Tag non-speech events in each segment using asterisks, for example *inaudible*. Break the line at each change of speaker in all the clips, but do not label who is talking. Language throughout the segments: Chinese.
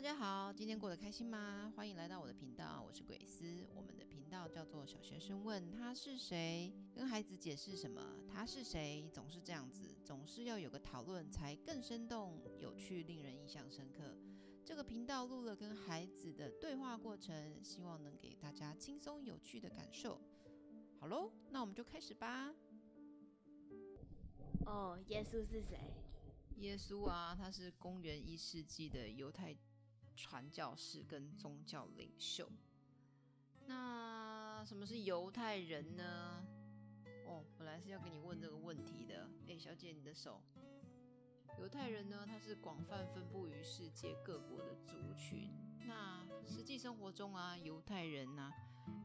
大家好，今天过得开心吗？欢迎来到我的频道，我是鬼斯。我们的频道叫做小学生问他是谁，跟孩子解释什么他是谁，总是这样子，总是要有个讨论才更生动、有趣、令人印象深刻。这个频道录了跟孩子的对话过程，希望能给大家轻松有趣的感受。好喽，那我们就开始吧。
哦，耶稣是谁？
耶稣啊，他是公元一世纪的犹太。传教士跟宗教领袖。那什么是犹太人呢？哦，本来是要给你问这个问题的。哎，小姐，你的手。犹太人呢，它是广泛分布于世界各国的族群。那实际生活中啊，犹太人呢、啊，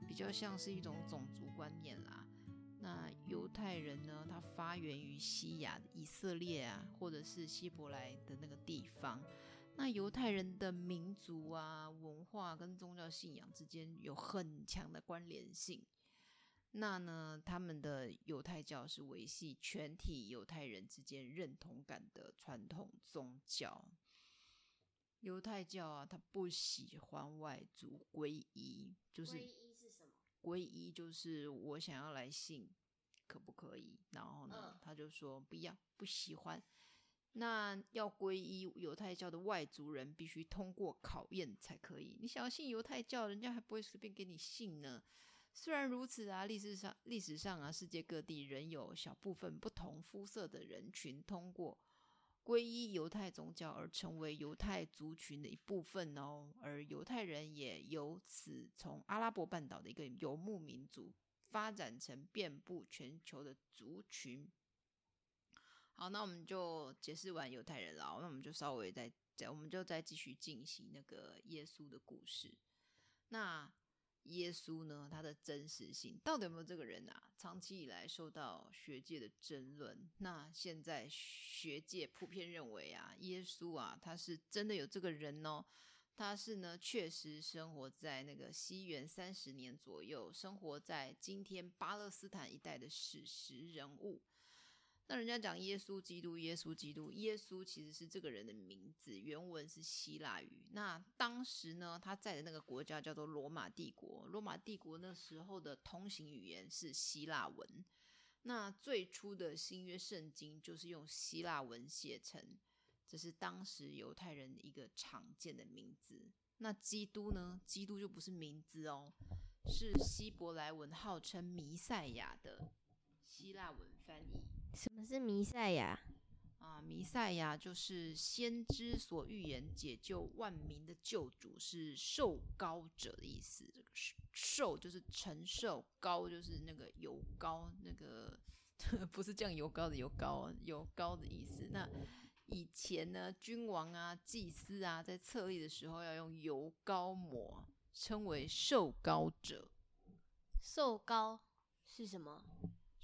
比较像是一种种族观念啦。那犹太人呢，它发源于西亚以色列啊，或者是希伯来的那个地方。那犹太人的民族啊、文化跟宗教信仰之间有很强的关联性。那呢，他们的犹太教是维系全体犹太人之间认同感的传统宗教。犹太教啊，他不喜欢外族皈依，就是皈
依是什么？
皈依就是我想要来信，可不可以？然后呢，嗯、他就说不要，不喜欢。那要皈依犹太教的外族人必须通过考验才可以。你想要信犹太教，人家还不会随便给你信呢。虽然如此啊，历史上历史上啊，世界各地仍有小部分不同肤色的人群通过皈依犹太宗教而成为犹太族群的一部分哦。而犹太人也由此从阿拉伯半岛的一个游牧民族发展成遍布全球的族群。好，那我们就解释完犹太人了，那我们就稍微再再，我们就再继续进行那个耶稣的故事。那耶稣呢，他的真实性到底有没有这个人啊？长期以来受到学界的争论。那现在学界普遍认为啊，耶稣啊，他是真的有这个人哦。他是呢，确实生活在那个西元三十年左右，生活在今天巴勒斯坦一带的史实人物。那人家讲耶稣基督，耶稣基督，耶稣其实是这个人的名字，原文是希腊语。那当时呢，他在的那个国家叫做罗马帝国，罗马帝国那时候的通行语言是希腊文。那最初的新约圣经就是用希腊文写成，这是当时犹太人一个常见的名字。那基督呢？基督就不是名字哦，是希伯来文号称弥赛亚的。希腊文翻译，
什么是弥赛亚
啊？弥赛亚就是先知所预言解救万民的救主，是受膏者的意思。这个受就是承受，膏就是那个油膏，那个 *laughs* 不是酱油膏的油膏，油膏的意思。那以前呢，君王啊、祭司啊，在册立的时候要用油膏抹，称为受膏者。
受膏是什么？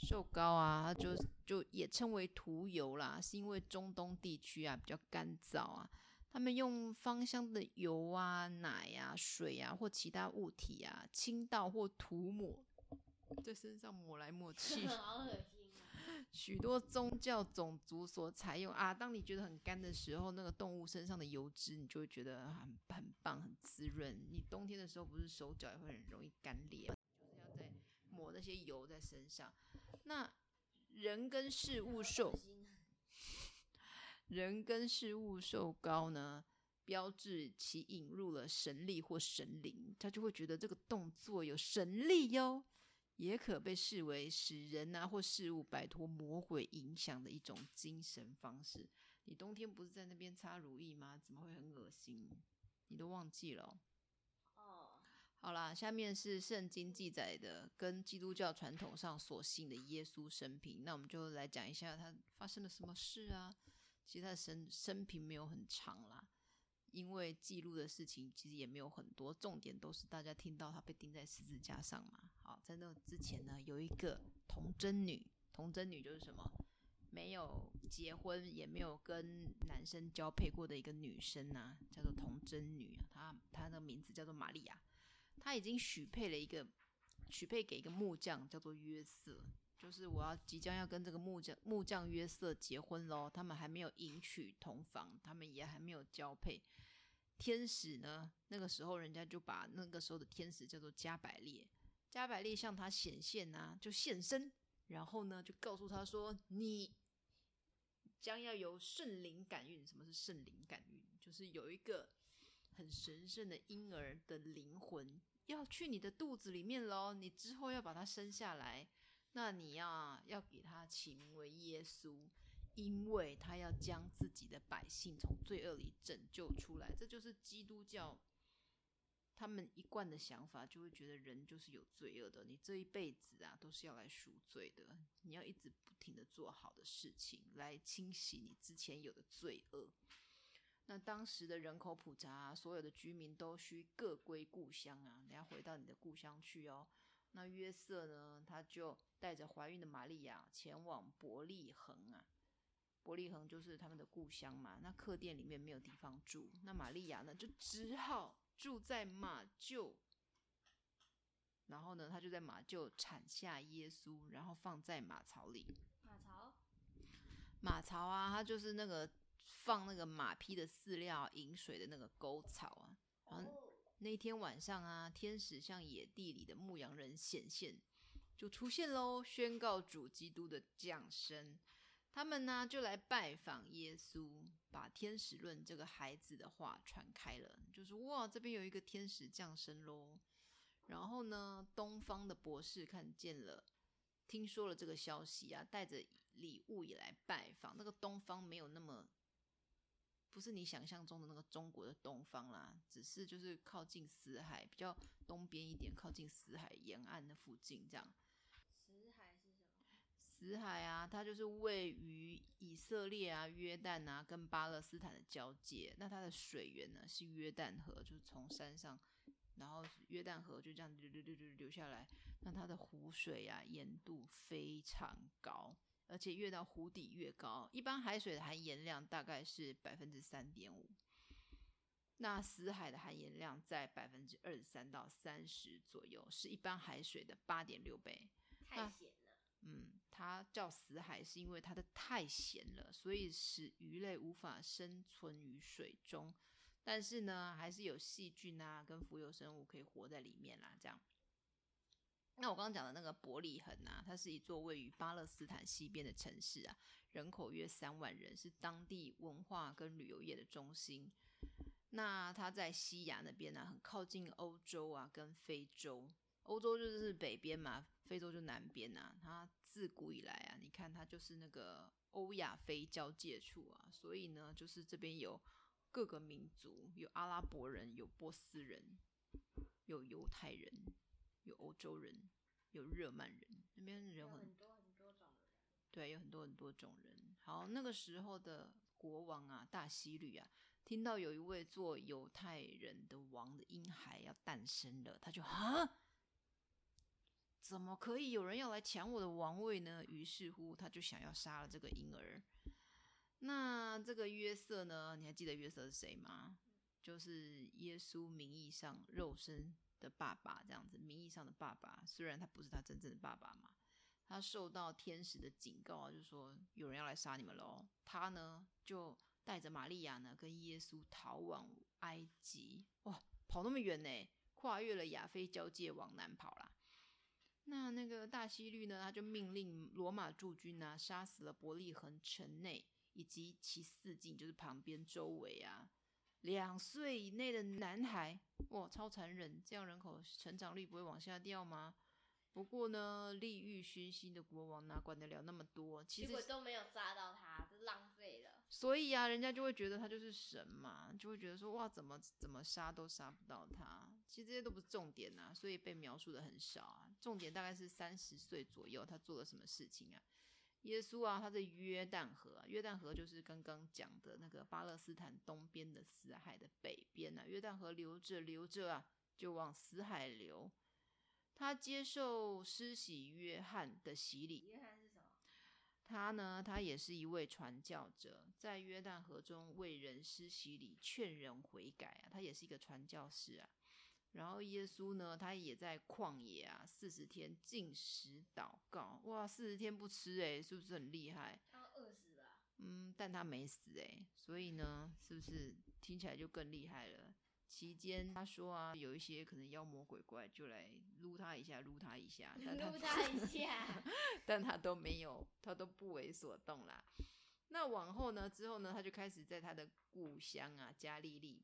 受膏啊，它就就也称为涂油啦，是因为中东地区啊比较干燥啊，他们用芳香的油啊、奶啊、水啊或其他物体啊倾倒或涂抹在身上抹来抹去，*laughs*
好恶心啊！*laughs*
许多宗教种族所采用啊，当你觉得很干的时候，那个动物身上的油脂你就会觉得很很棒、很滋润。你冬天的时候不是手脚也会很容易干裂？就是要在抹那些油在身上，那人跟事物受人跟事物受高呢，标志其引入了神力或神灵，他就会觉得这个动作有神力哟，也可被视为使人啊或事物摆脱魔鬼影响的一种精神方式。你冬天不是在那边擦乳液吗？怎么会很恶心？你都忘记了。好啦，下面是圣经记载的跟基督教传统上所信的耶稣生平。那我们就来讲一下他发生了什么事啊？其实他的生生平没有很长啦，因为记录的事情其实也没有很多，重点都是大家听到他被钉在十字架上嘛。好，在那之前呢，有一个童贞女，童贞女就是什么？没有结婚也没有跟男生交配过的一个女生啊，叫做童贞女。她她的名字叫做玛利亚。他已经许配了一个，许配给一个木匠，叫做约瑟。就是我要即将要跟这个木匠木匠约瑟结婚喽。他们还没有迎娶同房，他们也还没有交配。天使呢，那个时候人家就把那个时候的天使叫做加百列，加百列向他显现啊，就现身，然后呢就告诉他说：“你将要有圣灵感孕。什么是圣灵感孕？就是有一个很神圣的婴儿的灵魂要去你的肚子里面喽，你之后要把它生下来，那你要要给他起名为耶稣。”因为他要将自己的百姓从罪恶里拯救出来，这就是基督教他们一贯的想法，就会觉得人就是有罪恶的，你这一辈子啊都是要来赎罪的，你要一直不停的做好的事情来清洗你之前有的罪恶。那当时的人口普查啊，所有的居民都需各归故乡啊，你要回到你的故乡去哦。那约瑟呢，他就带着怀孕的玛利亚前往伯利恒啊。伯利恒就是他们的故乡嘛，那客店里面没有地方住，那玛利亚呢就只好住在马厩，然后呢，他就在马厩产下耶稣，然后放在马槽里。
马槽？
马槽啊，它就是那个放那个马匹的饲料、饮水的那个沟槽啊。然后那天晚上啊，天使向野地里的牧羊人显现，就出现喽，宣告主基督的降生。他们呢就来拜访耶稣，把天使论这个孩子的话传开了，就是哇，这边有一个天使降生喽。然后呢，东方的博士看见了，听说了这个消息啊，带着礼物也来拜访。那个东方没有那么，不是你想象中的那个中国的东方啦，只是就是靠近死海，比较东边一点，靠近死海沿岸的附近这样。死海是什么？死海啊，它就是位于以色列啊、约旦啊跟巴勒斯坦的交界。那它的水源呢是约旦河，就是从山上，然后约旦河就这样流流流流流下来。那它的湖水啊盐度非常高，而且越到湖底越高。一般海水的含盐量大概是百分之三点五，那死海的含盐量在百分之二十三到三十左右，是一般海水的八点六倍。
太咸了。
嗯，它叫死海，是因为它的太咸了，所以使鱼类无法生存于水中。但是呢，还是有细菌啊跟浮游生物可以活在里面啦。这样，那我刚刚讲的那个伯利恒啊，它是一座位于巴勒斯坦西边的城市啊，人口约三万人，是当地文化跟旅游业的中心。那它在西亚那边呢，很靠近欧洲啊跟非洲。欧洲就是北边嘛。非洲就南边啊，它自古以来啊，你看它就是那个欧亚非交界处啊，所以呢，就是这边有各个民族，有阿拉伯人，有波斯人，有犹太人，有欧洲人，有日耳曼人，那边人很，
很多很多种人，
对，有很多很多种人。好，那个时候的国王啊，大希律啊，听到有一位做犹太人的王的婴孩要诞生了，他就啊。怎么可以有人要来抢我的王位呢？于是乎，他就想要杀了这个婴儿。那这个约瑟呢？你还记得约瑟是谁吗？就是耶稣名义上肉身的爸爸，这样子，名义上的爸爸。虽然他不是他真正的爸爸嘛，他受到天使的警告啊，就说有人要来杀你们喽。他呢，就带着玛利亚呢，跟耶稣逃往埃及。哇，跑那么远呢，跨越了亚非交界往南跑啦。那那个大希律呢，他就命令罗马驻军啊，杀死了伯利恒城内以及其四境，就是旁边周围啊，两岁以内的男孩，哇，超残忍！这样人口成长率不会往下掉吗？不过呢，利欲熏心的国王哪管得了那么多？其实
都没有杀到他，是浪费了。
所以啊，人家就会觉得他就是神嘛，就会觉得说，哇，怎么怎么杀都杀不到他。其实这些都不是重点呐，所以被描述的很少啊。重点大概是三十岁左右，他做了什么事情啊？耶稣啊，他在约旦河啊，约旦河就是刚刚讲的那个巴勒斯坦东边的死海的北边啊。约旦河流着流着啊，就往死海流。他接受施洗约翰的洗礼。
约翰是什么？
他呢，他也是一位传教者，在约旦河中为人施洗礼，劝人悔改啊。他也是一个传教士啊。然后耶稣呢，他也在旷野啊，四十天禁食祷告。哇，四十天不吃诶，是不是很厉害？
他饿死了。
嗯，但他没死诶，所以呢，是不是听起来就更厉害了。期间他说啊，有一些可能妖魔鬼怪就来撸他一下，撸他一下，但他
撸他一下，*laughs*
但他都没有，他都不为所动啦。那往后呢？之后呢？他就开始在他的故乡啊，加利利。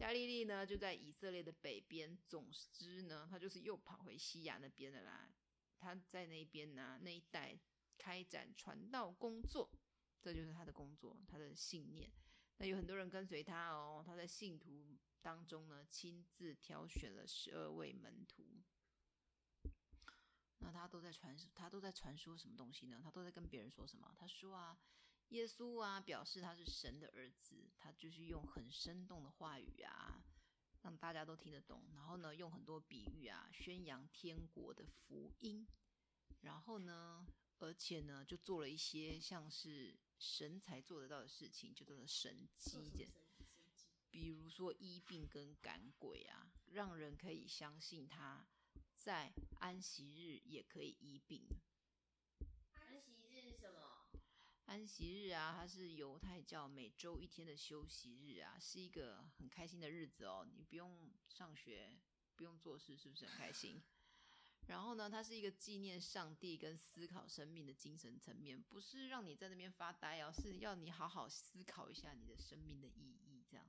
加利利呢，就在以色列的北边。总之呢，他就是又跑回西亚那边的啦。他在那边呢、那一带开展传道工作，这就是他的工作，他的信念。那有很多人跟随他哦。他在信徒当中呢，亲自挑选了十二位门徒。那他都在传，他都在传说什么东西呢？他都在跟别人说什么？他说啊。耶稣啊，表示他是神的儿子，他就是用很生动的话语啊，让大家都听得懂。然后呢，用很多比喻啊，宣扬天国的福音。然后呢，而且呢，就做了一些像是神才做得到的事情，就叫做神迹。比如说医病跟赶鬼啊，让人可以相信他在安息日也可以医病。安息日啊，它是犹太教每周一天的休息日啊，是一个很开心的日子哦。你不用上学，不用做事，是不是很开心？*laughs* 然后呢，它是一个纪念上帝跟思考生命的精神层面，不是让你在那边发呆哦，是要你好好思考一下你的生命的意义这样。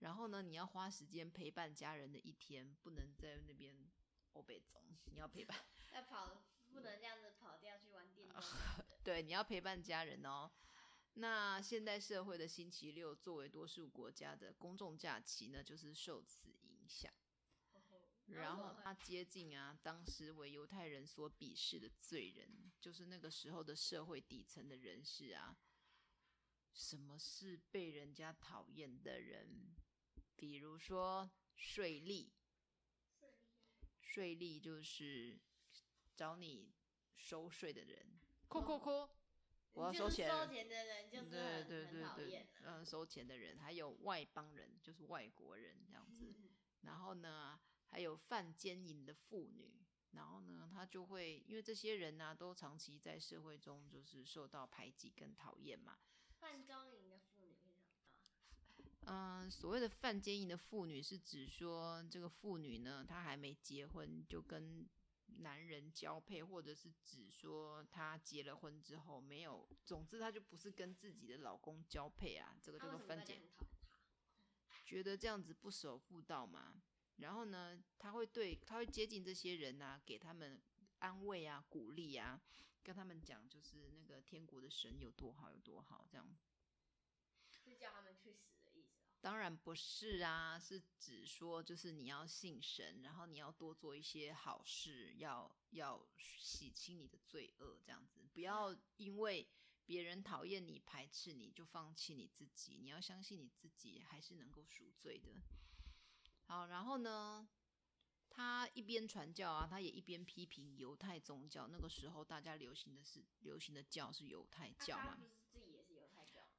然后呢，你要花时间陪伴家人的一天，不能在那边欧北中，你要陪伴。*laughs*
要跑，不能这样子跑掉去玩电动。*laughs*
对，你要陪伴家人哦。那现代社会的星期六，作为多数国家的公众假期呢，就是受此影响。然后他接近啊，当时为犹太人所鄙视的罪人，就是那个时候的社会底层的人士啊。什么是被人家讨厌的人？比如说税吏，税吏就是找你收税的人。扣扣扣！我要收钱。
收钱的人就是很
对对对
对，
嗯，收钱的人，还有外邦人，就是外国人这样子。嗯、然后呢，还有犯奸淫的妇女。然后呢，他就会因为这些人呢、啊，都长期在社会中就是受到排挤跟讨厌嘛。
犯奸淫的妇女是什么？
嗯，所谓的犯奸淫的妇女是指说，这个妇女呢，她还没结婚就跟。男人交配，或者是指说她结了婚之后没有，总之她就不是跟自己的老公交配啊，这个叫做分解。觉得这样子不守妇道嘛，然后呢，他会对他会接近这些人啊，给他们安慰啊、鼓励啊，跟他们讲就是那个天国的神有多好有多好，这样。
就叫他们去死。
当然不是啊，是指说就是你要信神，然后你要多做一些好事，要要洗清你的罪恶，这样子，不要因为别人讨厌你、排斥你就放弃你自己。你要相信你自己还是能够赎罪的。好，然后呢，他一边传教啊，他也一边批评犹太宗教。那个时候大家流行的是流行的教是犹太教嘛。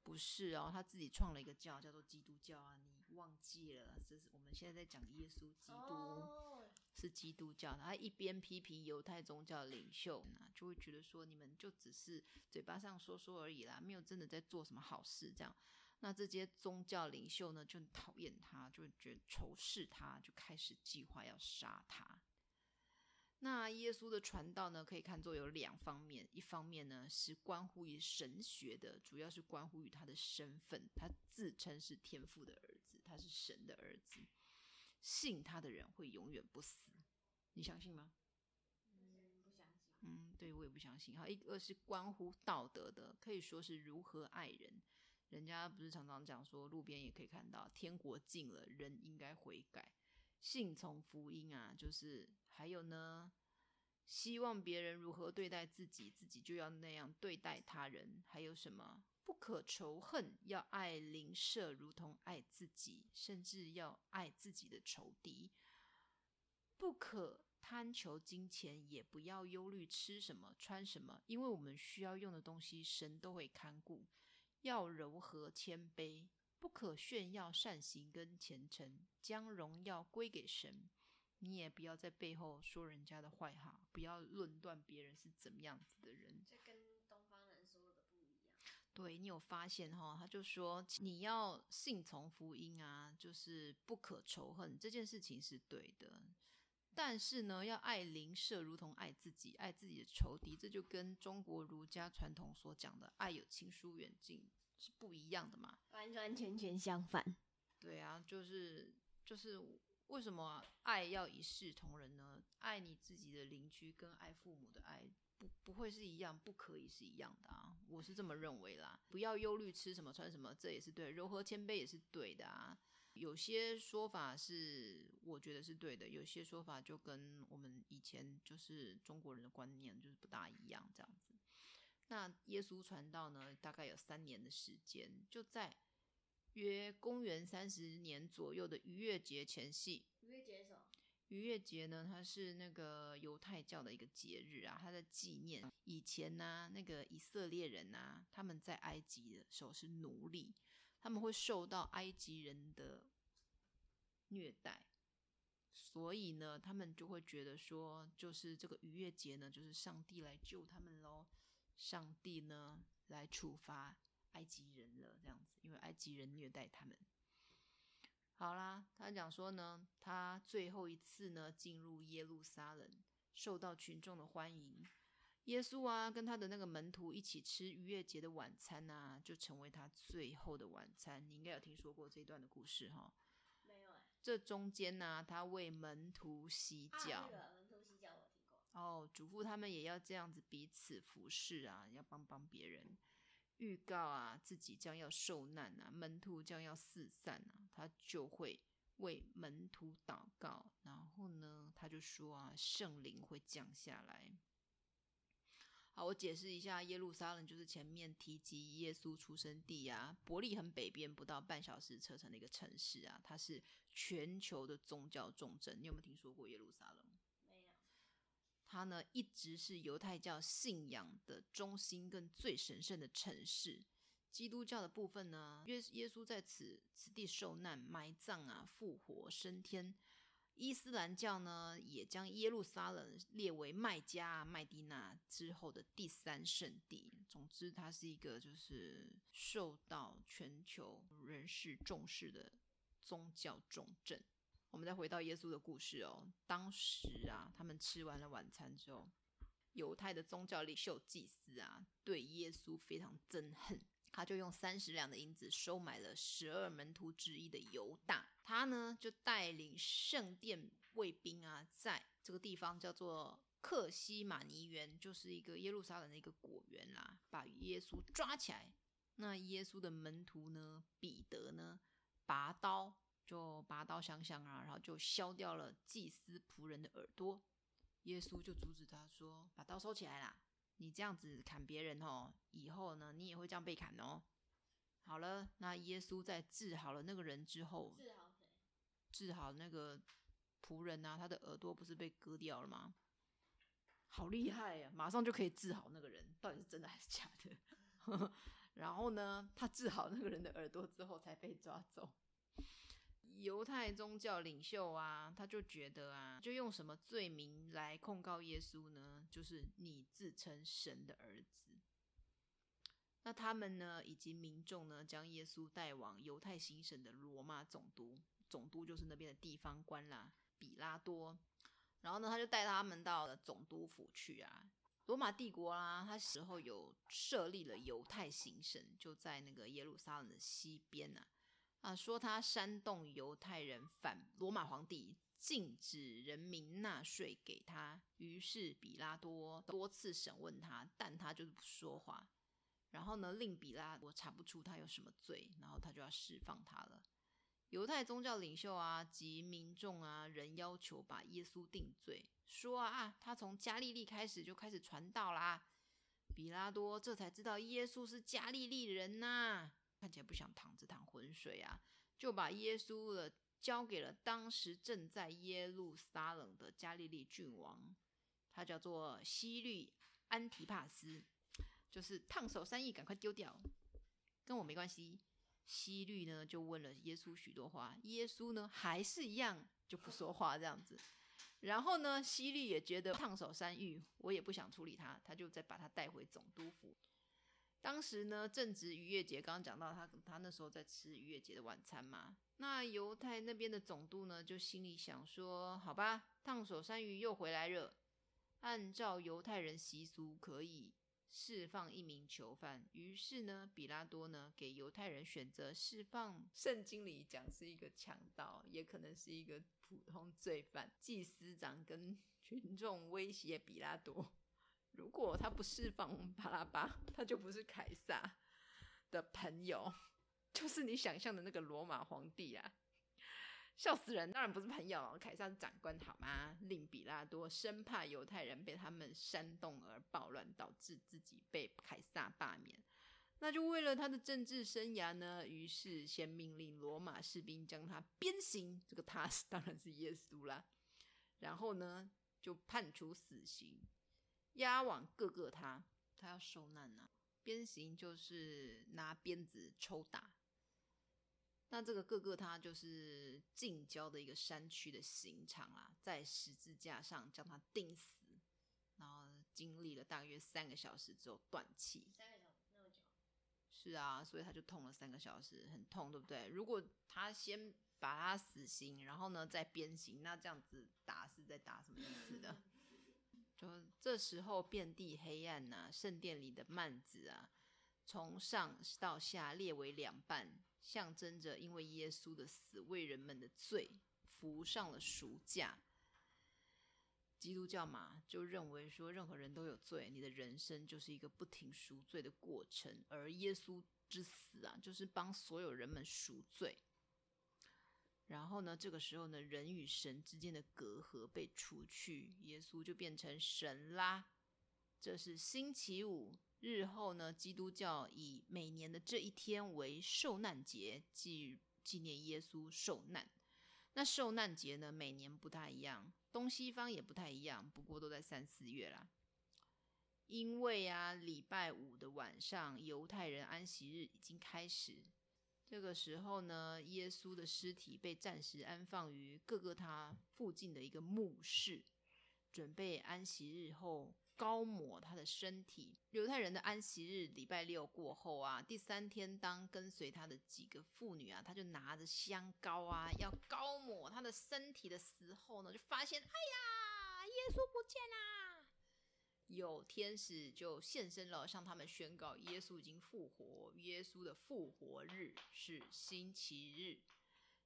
不是哦，他自己创了一个教，叫做基督教啊，你忘记了？这是我们现在在讲耶稣基督，oh. 是基督教。他一边批评犹太宗教领袖，就会觉得说，你们就只是嘴巴上说说而已啦，没有真的在做什么好事。这样，那这些宗教领袖呢，就很讨厌他，就觉得仇视他，就开始计划要杀他。那耶稣的传道呢，可以看作有两方面，一方面呢是关乎于神学的，主要是关乎于他的身份，他自称是天父的儿子，他是神的儿子，信他的人会永远不死，你相信吗？
嗯，不相信。
嗯，对，我也不相信。好，一个是关乎道德的，可以说是如何爱人，人家不是常常讲说，路边也可以看到，天国近了，人应该悔改。信从福音啊，就是还有呢，希望别人如何对待自己，自己就要那样对待他人。还有什么？不可仇恨，要爱邻舍如同爱自己，甚至要爱自己的仇敌。不可贪求金钱，也不要忧虑吃什么穿什么，因为我们需要用的东西，神都会看顾。要柔和谦卑。不可炫耀善行跟虔诚，将荣耀归给神。你也不要在背后说人家的坏话，不要论断别人是怎么样子的人。
这跟东方人说的不一样。
对，你有发现哈？他就说你要信从福音啊，就是不可仇恨，这件事情是对的。但是呢，要爱邻舍如同爱自己，爱自己的仇敌，这就跟中国儒家传统所讲的“爱有亲疏远近”是不一样的嘛？
完完全全相反。
对啊，就是就是为什么爱要一视同仁呢？爱你自己的邻居跟爱父母的爱不不会是一样，不可以是一样的啊！我是这么认为啦。不要忧虑吃什么穿什么，这也是对；柔和谦卑也是对的啊。有些说法是我觉得是对的，有些说法就跟我们以前就是中国人的观念就是不大一样这样子。那耶稣传道呢，大概有三年的时间，就在约公元三十年左右的逾越节前夕。
逾越节什么？
逾越节呢，它是那个犹太教的一个节日啊，它在纪念以前呢、啊，那个以色列人呐、啊，他们在埃及的时候是奴隶。他们会受到埃及人的虐待，所以呢，他们就会觉得说，就是这个逾越节呢，就是上帝来救他们喽，上帝呢来处罚埃及人了，这样及人虐待他们。好啦，他讲说呢，他最后一次呢进入耶路撒冷，受到群众的欢迎。耶稣啊，跟他的那个门徒一起吃逾越节的晚餐啊，就成为他最后的晚餐。你应该有听说过这一段的故事哈？
没有哎。
这中间呢、啊，他为门徒洗脚。
啊，那个门徒洗脚我听过。
哦，嘱咐他们也要这样子彼此服侍啊，要帮帮别人。预告啊，自己将要受难啊，门徒将要四散啊，他就会为门徒祷告。然后呢，他就说啊，圣灵会降下来。好，我解释一下，耶路撒冷就是前面提及耶稣出生地啊，伯利恒北边不到半小时车程的一个城市啊，它是全球的宗教重镇。你有没有听说过耶路撒冷？它呢，一直是犹太教信仰的中心跟最神圣的城市。基督教的部分呢，耶耶稣在此此地受难、埋葬啊，复活升天。伊斯兰教呢，也将耶路撒冷列为麦加、麦地那之后的第三圣地。总之，它是一个就是受到全球人士重视的宗教重镇。我们再回到耶稣的故事哦。当时啊，他们吃完了晚餐之后，犹太的宗教领袖祭司啊，对耶稣非常憎恨。他就用三十两的银子收买了十二门徒之一的犹大，他呢就带领圣殿卫兵啊，在这个地方叫做克西马尼园，就是一个耶路撒冷的一个果园啦，把耶稣抓起来。那耶稣的门徒呢，彼得呢，拔刀就拔刀相向啊，然后就削掉了祭司仆人的耳朵。耶稣就阻止他说：“把刀收起来啦。”你这样子砍别人哦，以后呢，你也会这样被砍哦。好了，那耶稣在治好了那个人之后，
治好谁？
治好那个仆人啊，他的耳朵不是被割掉了吗？好厉害呀，马上就可以治好那个人，到底是真的还是假的？*laughs* 然后呢，他治好那个人的耳朵之后，才被抓走。犹太宗教领袖啊，他就觉得啊，就用什么罪名来控告耶稣呢？就是你自称神的儿子。那他们呢，以及民众呢，将耶稣带往犹太行省的罗马总督，总督就是那边的地方官啦，比拉多。然后呢，他就带他们到了总督府去啊。罗马帝国啦，他时候有设立了犹太行省，就在那个耶路撒冷的西边啊。啊，说他煽动犹太人反罗马皇帝，禁止人民纳税给他。于是比拉多多次审问他，但他就是不说话。然后呢，令比拉多查不出他有什么罪，然后他就要释放他了。犹太宗教领袖啊及民众啊，人要求把耶稣定罪，说啊，他从加利利开始就开始传道啦。比拉多这才知道耶稣是加利利人呐、啊。看起来不想淌这趟浑水啊，就把耶稣了交给了当时正在耶路撒冷的加利利郡王，他叫做希律安提帕斯，就是烫手山芋，赶快丢掉，跟我没关系。希律呢就问了耶稣许多话，耶稣呢还是一样就不说话这样子。然后呢，希律也觉得烫手山芋，我也不想处理他，他就再把他带回总督府。当时呢，正值逾越节，刚刚讲到他他那时候在吃逾越节的晚餐嘛。那犹太那边的总督呢，就心里想说：好吧，烫手山芋又回来了。按照犹太人习俗，可以释放一名囚犯。于是呢，比拉多呢给犹太人选择释放。圣经里讲是一个强盗，也可能是一个普通罪犯。祭司长跟 *laughs* 群众威胁比拉多。如果他不释放巴拉巴，他就不是凯撒的朋友，就是你想象的那个罗马皇帝啊，笑死人！当然不是朋友，凯撒是长官，好吗？令比拉多生怕犹太人被他们煽动而暴乱，导致自己被凯撒罢免，那就为了他的政治生涯呢，于是先命令罗马士兵将他鞭刑。这个他当然是耶稣啦，然后呢，就判处死刑。押往各个他，他要受难呐、啊。鞭刑就是拿鞭子抽打。那这个各个他就是近郊的一个山区的刑场啊，在十字架上将他钉死，然后经历了大约三个小时之后断气。
三个小时那么久？
是啊，所以他就痛了三个小时，很痛，对不对？如果他先把他死刑，然后呢再鞭刑，那这样子打是在打什么意思的？*laughs* 就这时候遍地黑暗呐、圣殿里的幔子啊，从上到下裂为两半，象征着因为耶稣的死为人们的罪付上了赎价。基督教嘛，就认为说任何人都有罪，你的人生就是一个不停赎罪的过程，而耶稣之死啊，就是帮所有人们赎罪。然后呢，这个时候呢，人与神之间的隔阂被除去，耶稣就变成神啦。这是星期五，日后呢，基督教以每年的这一天为受难节，纪纪念耶稣受难。那受难节呢，每年不太一样，东西方也不太一样，不过都在三四月啦。因为啊，礼拜五的晚上，犹太人安息日已经开始。这个时候呢，耶稣的尸体被暂时安放于各个他附近的一个墓室，准备安息日后高抹他的身体。犹太人的安息日礼拜六过后啊，第三天当跟随他的几个妇女啊，他就拿着香膏啊，要高抹他的身体的时候呢，就发现，哎呀，耶稣不见啦！有天使就现身了，向他们宣告耶稣已经复活。耶稣的复活日是星期日，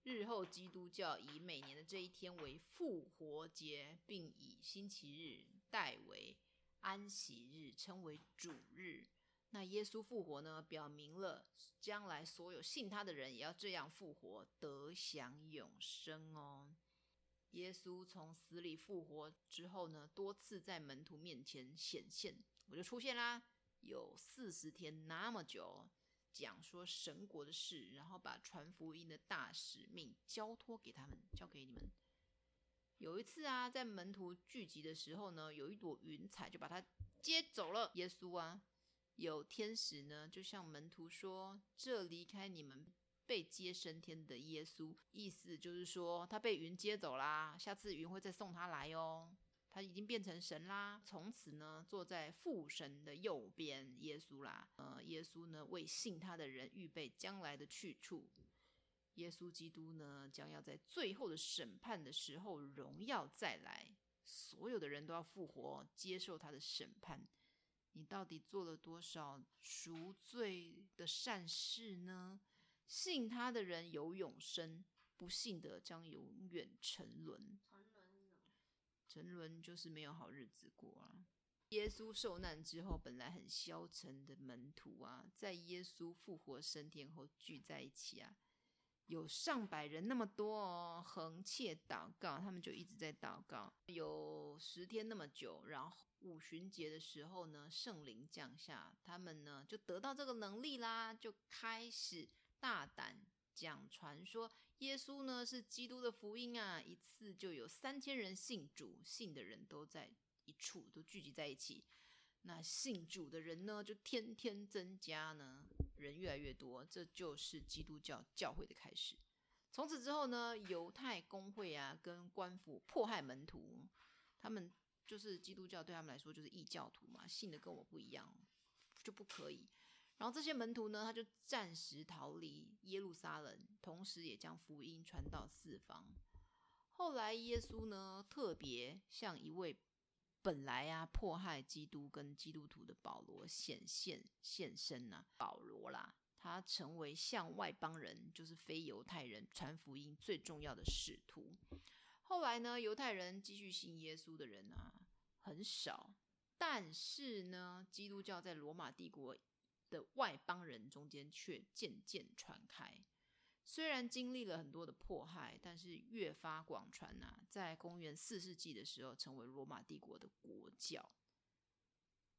日后基督教以每年的这一天为复活节，并以星期日代为安息日，称为主日。那耶稣复活呢，表明了将来所有信他的人也要这样复活，得享永生哦。耶稣从死里复活之后呢，多次在门徒面前显现，我就出现啦，有四十天那么久，讲说神国的事，然后把传福音的大使命交托给他们，交给你们。有一次啊，在门徒聚集的时候呢，有一朵云彩就把他接走了。耶稣啊，有天使呢，就向门徒说：“这离开你们。”被接升天的耶稣，意思就是说他被云接走啦，下次云会再送他来哦。他已经变成神啦，从此呢坐在父神的右边，耶稣啦。呃，耶稣呢为信他的人预备将来的去处。耶稣基督呢将要在最后的审判的时候荣耀再来，所有的人都要复活，接受他的审判。你到底做了多少赎罪的善事呢？信他的人有永生，不信的将永远沉沦。沉沦，沉沦就是没有好日子过啊。耶稣受难之后，本来很消沉的门徒啊，在耶稣复活升天后聚在一起啊，有上百人那么多哦，恒切祷告，他们就一直在祷告，有十天那么久。然后五旬节的时候呢，圣灵降下，他们呢就得到这个能力啦，就开始。大胆讲传说，耶稣呢是基督的福音啊！一次就有三千人信主，信的人都在一处，都聚集在一起。那信主的人呢，就天天增加呢，人越来越多，这就是基督教教会的开始。从此之后呢，犹太公会啊，跟官府迫害门徒，他们就是基督教对他们来说就是异教徒嘛，信的跟我不一样，就不可以。然后这些门徒呢，他就暂时逃离耶路撒冷，同时也将福音传到四方。后来耶稣呢，特别向一位本来啊迫害基督跟基督徒的保罗显现现身啊，保罗啦。他成为向外邦人，就是非犹太人传福音最重要的使徒。后来呢，犹太人继续信耶稣的人啊很少，但是呢，基督教在罗马帝国的外邦人中间却渐渐传开。虽然经历了很多的迫害，但是越发广传啊。在公元四世纪的时候，成为罗马帝国的国教。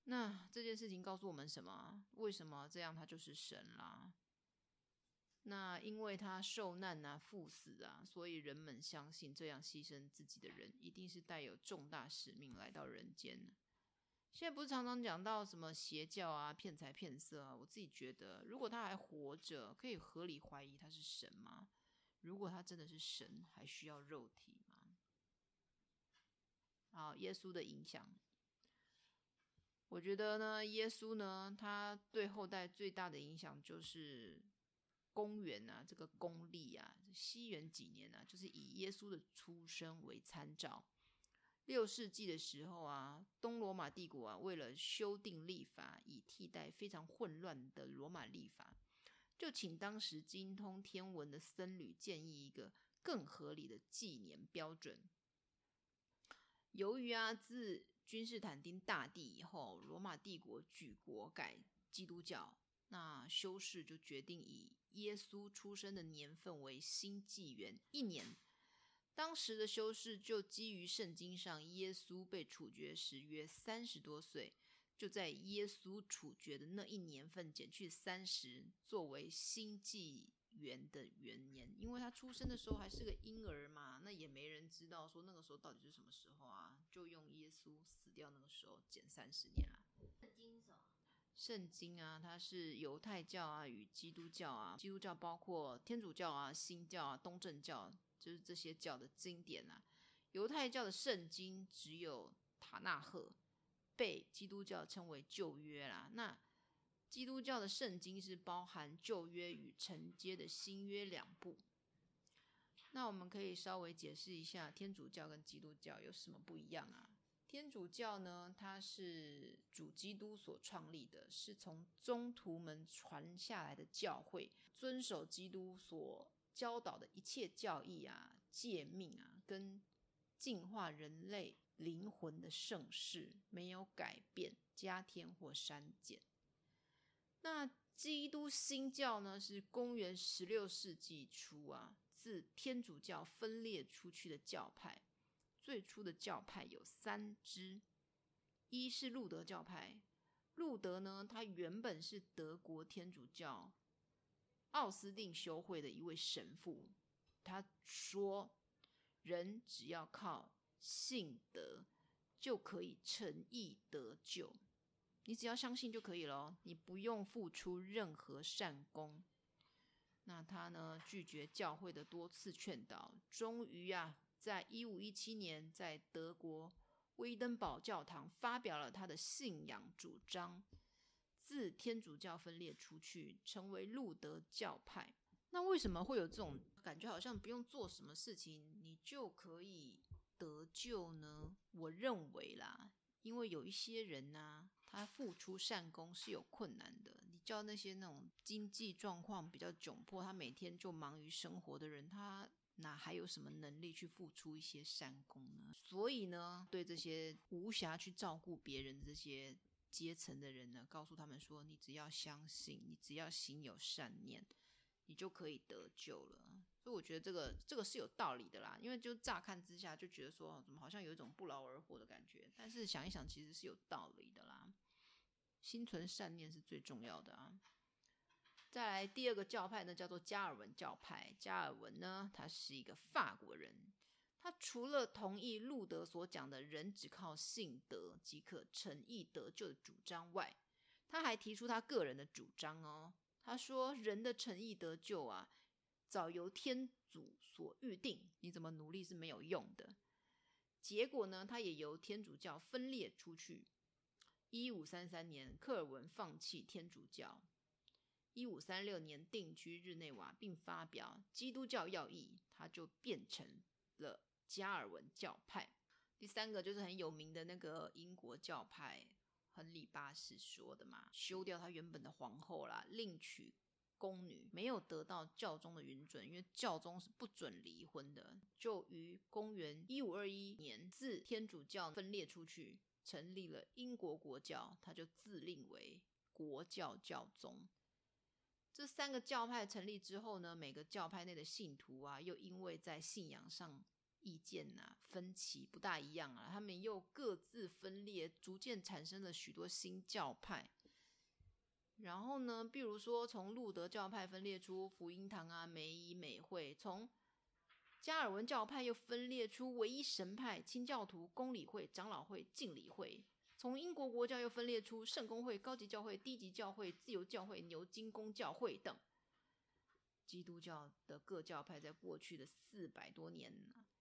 那这件事情告诉我们什么？为什么这样？他就是神啦。那因为他受难啊、赴死啊，所以人们相信这样牺牲自己的人，一定是带有重大使命来到人间。现在不是常常讲到什么邪教啊、骗财骗色啊？我自己觉得，如果他还活着，可以合理怀疑他是神吗？如果他真的是神，还需要肉体吗？好，耶稣的影响。我觉得呢，耶稣呢，他对后代最大的影响就是公元啊，这个公历啊，西元几年啊，就是以耶稣的出生为参照。六世纪的时候啊，东罗马帝国啊，为了修订立法，以替代非常混乱的罗马历法，就请当时精通天文的僧侣建议一个更合理的纪年标准。由于啊，自君士坦丁大帝以后，罗马帝国举国改基督教，那修士就决定以耶稣出生的年份为新纪元一年。当时的修士就基于圣经上耶稣被处决时约三十多岁，就在耶稣处决的那一年份减去三十，作为新纪元的元年。因为他出生的时候还是个婴儿嘛，那也没人知道说那个时候到底是什么时候啊，就用耶稣。死掉那个时候减三十年啊。圣经什么？圣经啊，它是犹太教啊与基督教啊，基督教包括天主教啊、新教啊、东正教，就是这些教的经典啊。犹太教的圣经只有塔纳赫，被基督教称为旧约啦。那基督教的圣经是包含旧约与承接的新约两部。那我们可以稍微解释一下天主教跟基督教有什么不一样啊？天主教呢，它是主基督所创立的，是从宗徒们传下来的教会，遵守基督所教导的一切教义啊、诫命啊，跟净化人类灵魂的盛世，没有改变、加添或删减。那基督新教呢，是公元十六世纪初啊，自天主教分裂出去的教派。最初的教派有三支，一是路德教派。路德呢，他原本是德国天主教奥斯定修会的一位神父。他说，人只要靠信德就可以诚意得救，你只要相信就可以了，你不用付出任何善功。那他呢，拒绝教会的多次劝导，终于啊。在一五一七年，在德国威登堡教堂发表了他的信仰主张，自天主教分裂出去，成为路德教派。那为什么会有这种感觉，好像不用做什么事情，你就可以得救呢？我认为啦，因为有一些人呢、他付出善功是有困难的。你叫那些那种经济状况比较窘迫，他每天就忙于生活的人，他。哪还有什么能力去付出一些善功呢？所以呢，对这些无暇去照顾别人的这些阶层的人呢，告诉他们说：你只要相信，你只要心有善念，你就可以得救了。所以我觉得这个这个是有道理的啦。因为就乍看之下就觉得说，怎么好像有一种不劳而获的感觉？但是想一想，其实是有道理的啦。心存善念是最重要的啊。再来第二个教派呢，叫做加尔文教派。加尔文呢，他是一个法国人。他除了同意路德所讲的人只靠信德即可称义得救的主张外，他还提出他个人的主张哦。他说，人的诚意得救啊，早由天主所预定，你怎么努力是没有用的。结果呢，他也由天主教分裂出去。一五三三年，科尔文放弃天主教。一五三六年定居日内瓦，并发表《基督教要义》，他就变成了加尔文教派。第三个就是很有名的那个英国教派，亨利八世说的嘛，休掉他原本的皇后啦，另娶宫女，没有得到教宗的允准，因为教宗是不准离婚的，就于公元一五二一年自天主教分裂出去，成立了英国国教，他就自立为国教教宗。这三个教派成立之后呢，每个教派内的信徒啊，又因为在信仰上意见呐、啊、分歧不大一样啊，他们又各自分裂，逐渐产生了许多新教派。然后呢，比如说从路德教派分裂出福音堂啊、美以美会；从加尔文教派又分裂出唯一神派、清教徒、公理会、长老会、敬礼会。从英国国教又分裂出圣公会、高级教会、低级教会、自由教会、牛津公教会等。基督教的各教派在过去的四百多年，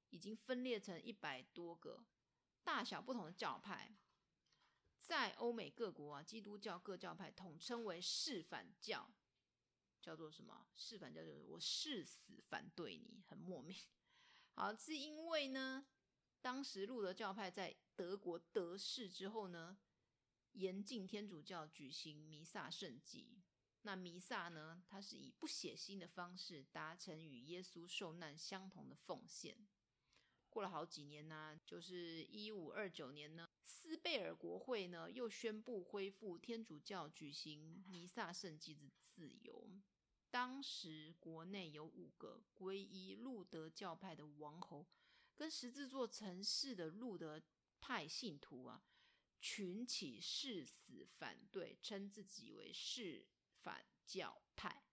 已经分裂成一百多个大小不同的教派。在欧美各国啊，基督教各教派统称为誓反教，叫做什么？誓反教就是我誓死反对你，很莫名。好，是因为呢，当时路德教派在德国得势之后呢，严禁天主教举行弥撒圣祭。那弥撒呢，它是以不血腥的方式达成与耶稣受难相同的奉献。过了好几年呢、就是一五二九年呢，斯贝尔国会呢又宣布恢复天主教举行弥撒圣祭的自由。当时国内有五个皈依路德教派的王侯，跟十字座城市的路德。派信徒啊，群起誓死反对，称自己为誓反教派。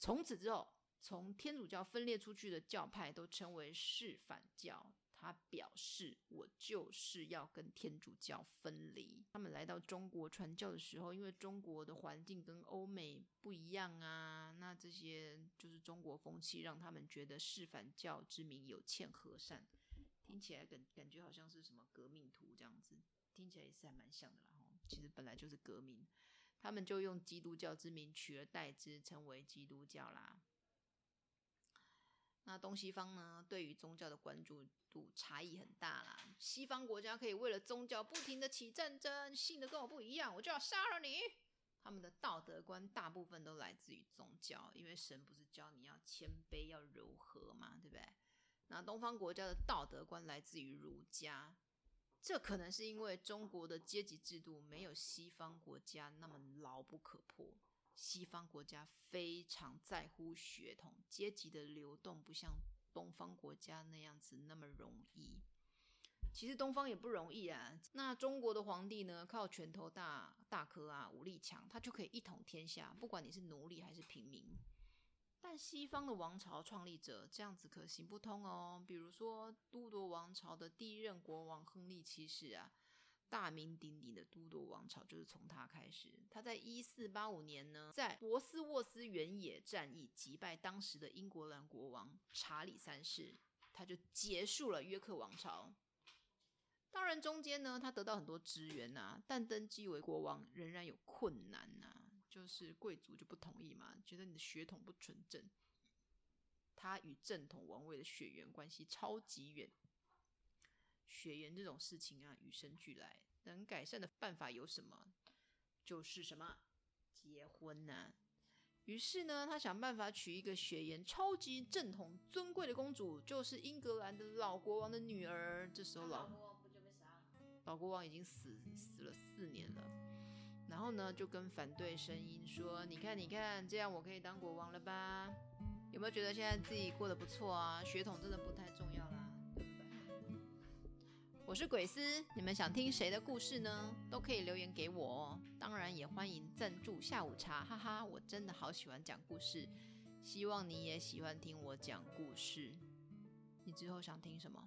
从此之后，从天主教分裂出去的教派都称为誓反教。他表示，我就是要跟天主教分离。他们来到中国传教的时候，因为中国的环境跟欧美不一样啊，那这些就是中国风气，让他们觉得誓反教之名有欠和善。听起来感感觉好像是什么革命图这样子，听起来也是还蛮像的啦。其实本来就是革命，他们就用基督教之名取而代之，称为基督教啦。那东西方呢，对于宗教的关注度差异很大啦。西方国家可以为了宗教不停的起战争，信的跟我不一样，我就要杀了你。他们的道德观大部分都来自于宗教，因为神不是教你要谦卑、要柔和嘛，对不对？那东方国家的道德观来自于儒家，这可能是因为中国的阶级制度没有西方国家那么牢不可破。西方国家非常在乎血统，阶级的流动不像东方国家那样子那么容易。其实东方也不容易啊。那中国的皇帝呢，靠拳头大大颗啊，武力强，他就可以一统天下，不管你是奴隶还是平民。但西方的王朝创立者这样子可行不通哦。比如说都铎王朝的第一任国王亨利七世啊，大名鼎鼎的都铎王朝就是从他开始。他在一四八五年呢，在博斯沃斯原野战役击败当时的英格兰国王查理三世，他就结束了约克王朝。当然中间呢，他得到很多支援啊，但登基为国王仍然有困难呐。就是贵族就不同意嘛，觉得你的血统不纯正。他与正统王位的血缘关系超级远，血缘这种事情啊，与生俱来。能改善的办法有什么？就是什么结婚呐、啊。于是呢，他想办法娶一个血缘超级正统、尊贵的公主，就是英格兰的老国王的女儿。这时候老，老国王不就被杀了？老国王已经死死了四年了。然后呢，就跟反对声音说：“你看，你看，这样我可以当国王了吧？有没有觉得现在自己过得不错啊？血统真的不太重要啦，对不对？”我是鬼斯，你们想听谁的故事呢？都可以留言给我哦。当然也欢迎赞助下午茶，哈哈，我真的好喜欢讲故事，希望你也喜欢听我讲故事。你之后想听什么？